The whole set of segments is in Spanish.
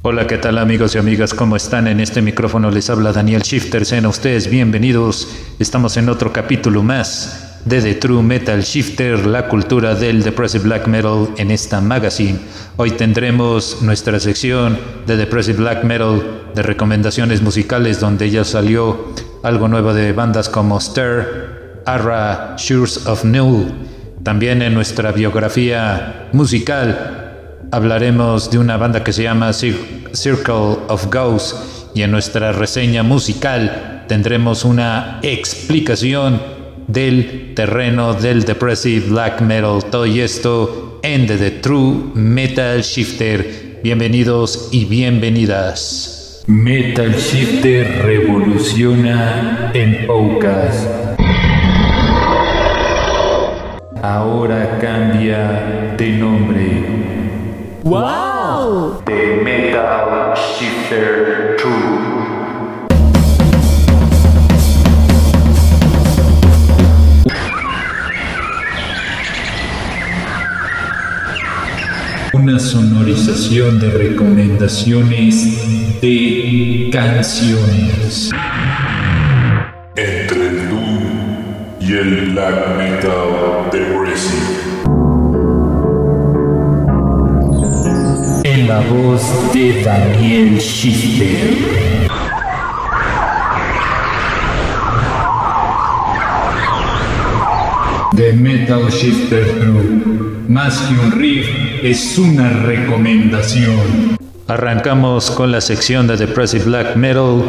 Hola, ¿qué tal amigos y amigas? ¿Cómo están? En este micrófono les habla Daniel Shifter. Sean ustedes bienvenidos. Estamos en otro capítulo más de The True Metal Shifter, la cultura del Depressive Black Metal en esta magazine. Hoy tendremos nuestra sección de Depressive Black Metal de recomendaciones musicales donde ya salió algo nuevo de bandas como Stir, Arra, Shures of Null. También en nuestra biografía musical hablaremos de una banda que se llama Circle of Ghosts y en nuestra reseña musical tendremos una explicación del terreno del depressive black metal. Todo esto en The True Metal Shifter. Bienvenidos y bienvenidas. Metal Shifter revoluciona en Poucas. Ahora cambia de nombre. ¡Wow! The Metal Shifter 2. Una sonorización de recomendaciones de canciones. Entre el Doom y el Black Metal Depressive. La voz de Daniel Schiffer. The Metal Shifter True. Más que un riff, es una recomendación. Arrancamos con la sección de Depressive Black Metal.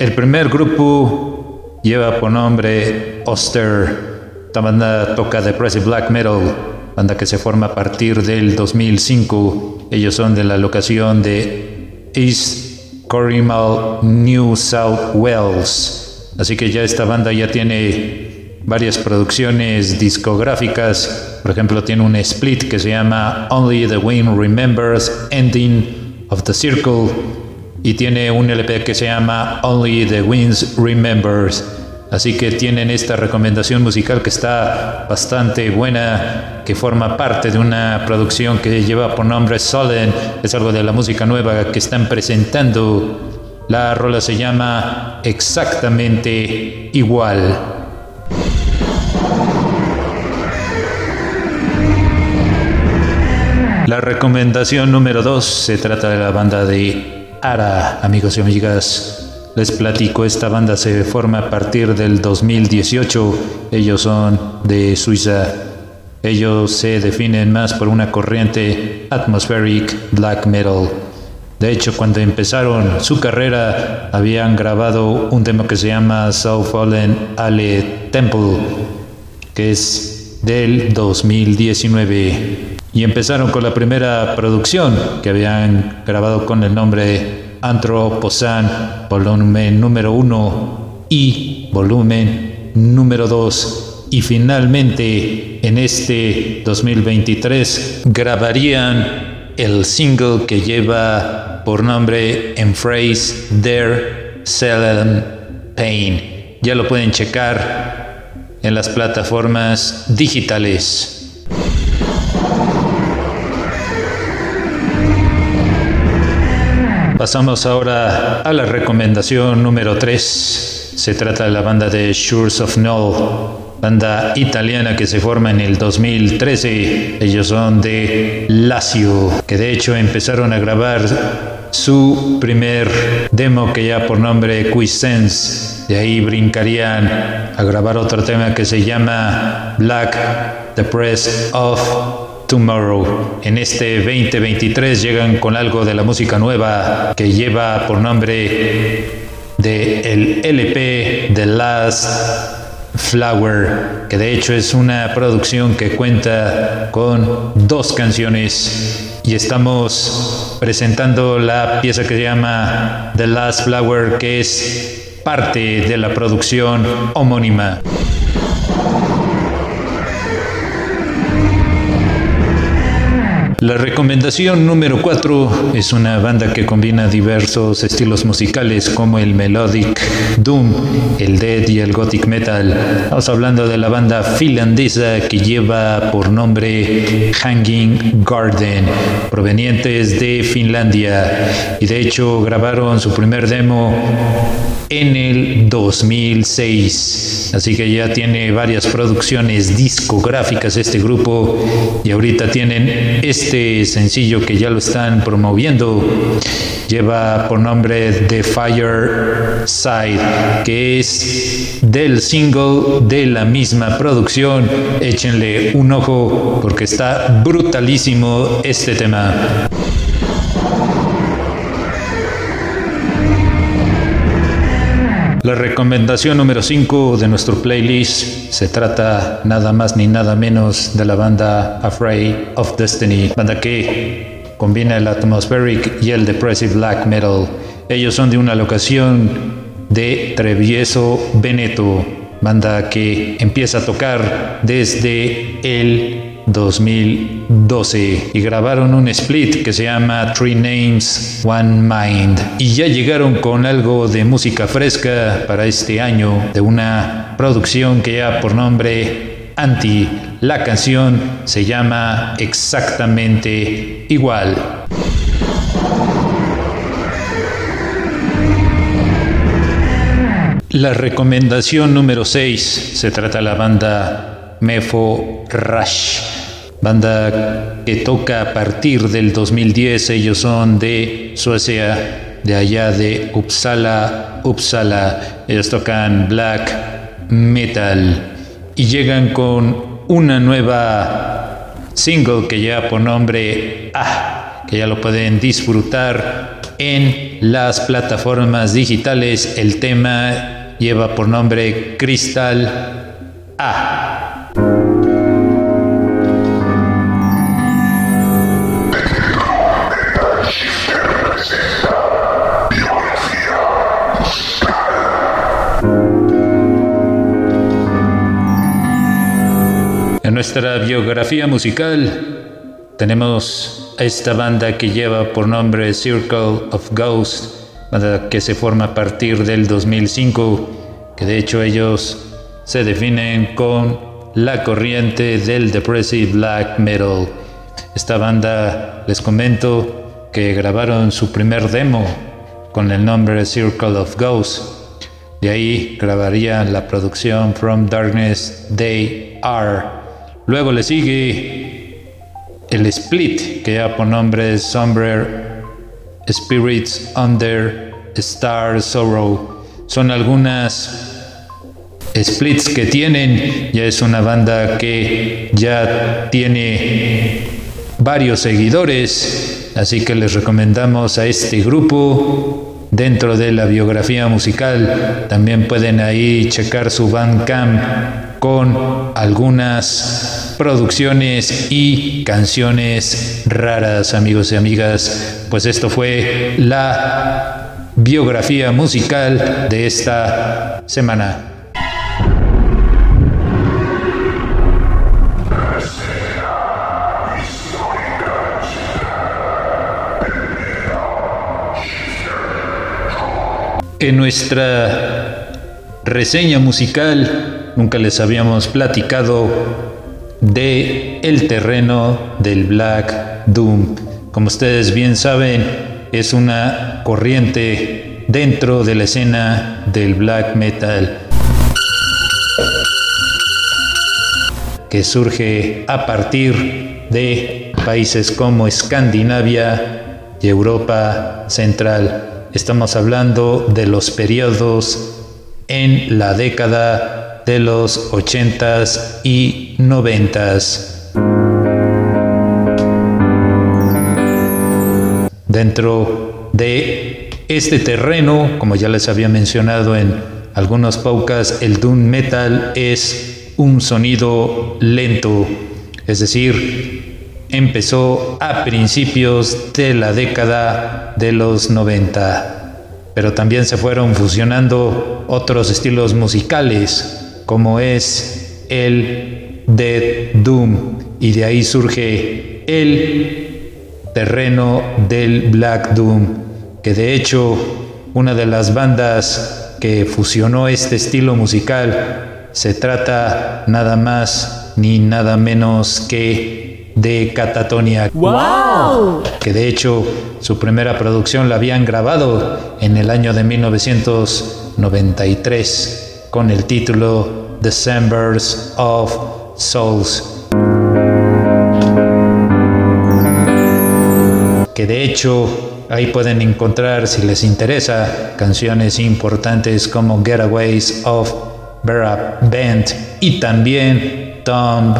El primer grupo lleva por nombre Oster. Esta banda toca Depressive Black Metal banda que se forma a partir del 2005. Ellos son de la locación de East Corrimal, New South Wales. Así que ya esta banda ya tiene varias producciones discográficas. Por ejemplo, tiene un split que se llama Only the Wind Remembers Ending of the Circle. Y tiene un LP que se llama Only the Winds Remembers. Así que tienen esta recomendación musical que está bastante buena, que forma parte de una producción que lleva por nombre Solen. Es algo de la música nueva que están presentando. La rola se llama Exactamente Igual. La recomendación número 2 se trata de la banda de Ara, amigos y amigas. Les platico, esta banda se forma a partir del 2018. Ellos son de Suiza. Ellos se definen más por una corriente atmospheric black metal. De hecho, cuando empezaron su carrera, habían grabado un tema que se llama So Fallen Ale Temple, que es del 2019. Y empezaron con la primera producción que habían grabado con el nombre Antroposan, volumen número uno y volumen número 2. Y finalmente, en este 2023, grabarían el single que lleva por nombre Phrase Their Selling Pain. Ya lo pueden checar en las plataformas digitales. Pasamos ahora a la recomendación número 3. Se trata de la banda de Shores of Null, banda italiana que se forma en el 2013. Ellos son de Lazio, que de hecho empezaron a grabar su primer demo que ya por nombre Quisense. De ahí brincarían a grabar otro tema que se llama Black, The Press of Tomorrow. En este 2023 llegan con algo de la música nueva que lleva por nombre de el LP The Last Flower, que de hecho es una producción que cuenta con dos canciones y estamos presentando la pieza que se llama The Last Flower, que es parte de la producción homónima. La recomendación número 4 es una banda que combina diversos estilos musicales como el melodic doom, el death y el gothic metal. Estamos hablando de la banda finlandesa que lleva por nombre Hanging Garden, provenientes de Finlandia y de hecho grabaron su primer demo en el 2006. Así que ya tiene varias producciones discográficas este grupo y ahorita tienen este sencillo que ya lo están promoviendo. Lleva por nombre The Fire Side, que es del single de la misma producción. Échenle un ojo porque está brutalísimo este tema. La recomendación número 5 de nuestro playlist se trata nada más ni nada menos de la banda Afraid of Destiny, banda que combina el atmospheric y el depressive black metal. Ellos son de una locación de Trevieso, Veneto, banda que empieza a tocar desde el 2012 y grabaron un split que se llama Three Names One Mind y ya llegaron con algo de música fresca para este año de una producción que ya por nombre Anti. La canción se llama exactamente igual. La recomendación número 6 se trata de la banda Mefo Rush banda que toca a partir del 2010. Ellos son de Suecia, de allá de Uppsala, Uppsala. Ellos tocan black metal y llegan con una nueva single que lleva por nombre Ah, que ya lo pueden disfrutar en las plataformas digitales. El tema lleva por nombre Crystal Ah. Nuestra biografía musical tenemos a esta banda que lleva por nombre Circle of Ghosts, banda que se forma a partir del 2005, que de hecho ellos se definen con la corriente del depressive black metal. Esta banda, les comento, que grabaron su primer demo con el nombre Circle of Ghosts. De ahí grabarían la producción From Darkness They Are. Luego le sigue el split que ya por nombre Somber Spirits Under Star Sorrow. Son algunas splits que tienen. Ya es una banda que ya tiene varios seguidores. Así que les recomendamos a este grupo dentro de la biografía musical. También pueden ahí checar su Bandcamp con algunas producciones y canciones raras, amigos y amigas. Pues esto fue la biografía musical de esta semana. En nuestra reseña musical nunca les habíamos platicado de el terreno del Black Doom. Como ustedes bien saben, es una corriente dentro de la escena del black metal que surge a partir de países como Escandinavia y Europa Central. Estamos hablando de los periodos en la década de los 80s y 90s. Dentro de este terreno, como ya les había mencionado en algunos podcasts, el doom metal es un sonido lento, es decir, empezó a principios de la década de los 90, pero también se fueron fusionando otros estilos musicales, como es el Dead Doom, y de ahí surge el terreno del Black Doom, que de hecho una de las bandas que fusionó este estilo musical se trata nada más ni nada menos que de Catatonia. ¡Wow! Que de hecho su primera producción la habían grabado en el año de 1993 con el título Decembers of Souls. Que de hecho ahí pueden encontrar, si les interesa, canciones importantes como Getaways of Vera Band y también Tom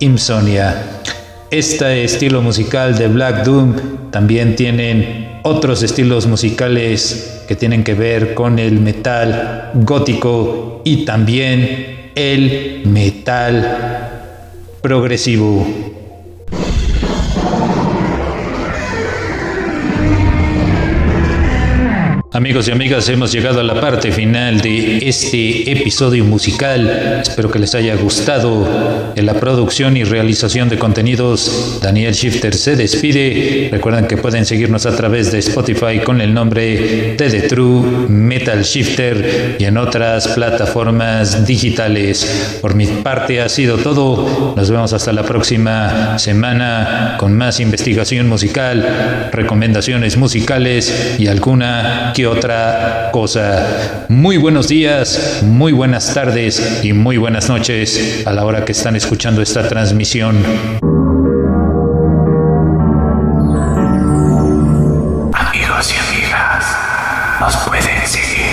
Insomnia. Este estilo musical de Black Doom también tienen otros estilos musicales que tienen que ver con el metal gótico y también el metal progresivo. Amigos y amigas, hemos llegado a la parte final de este episodio musical. Espero que les haya gustado. En la producción y realización de contenidos, Daniel Shifter se despide. Recuerden que pueden seguirnos a través de Spotify con el nombre de The True Metal Shifter y en otras plataformas digitales. Por mi parte ha sido todo. Nos vemos hasta la próxima semana con más investigación musical, recomendaciones musicales y alguna que otra cosa. Muy buenos días, muy buenas tardes y muy buenas noches a la hora que están escuchando esta transmisión. Amigos y amigas, nos pueden seguir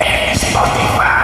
en Spotify.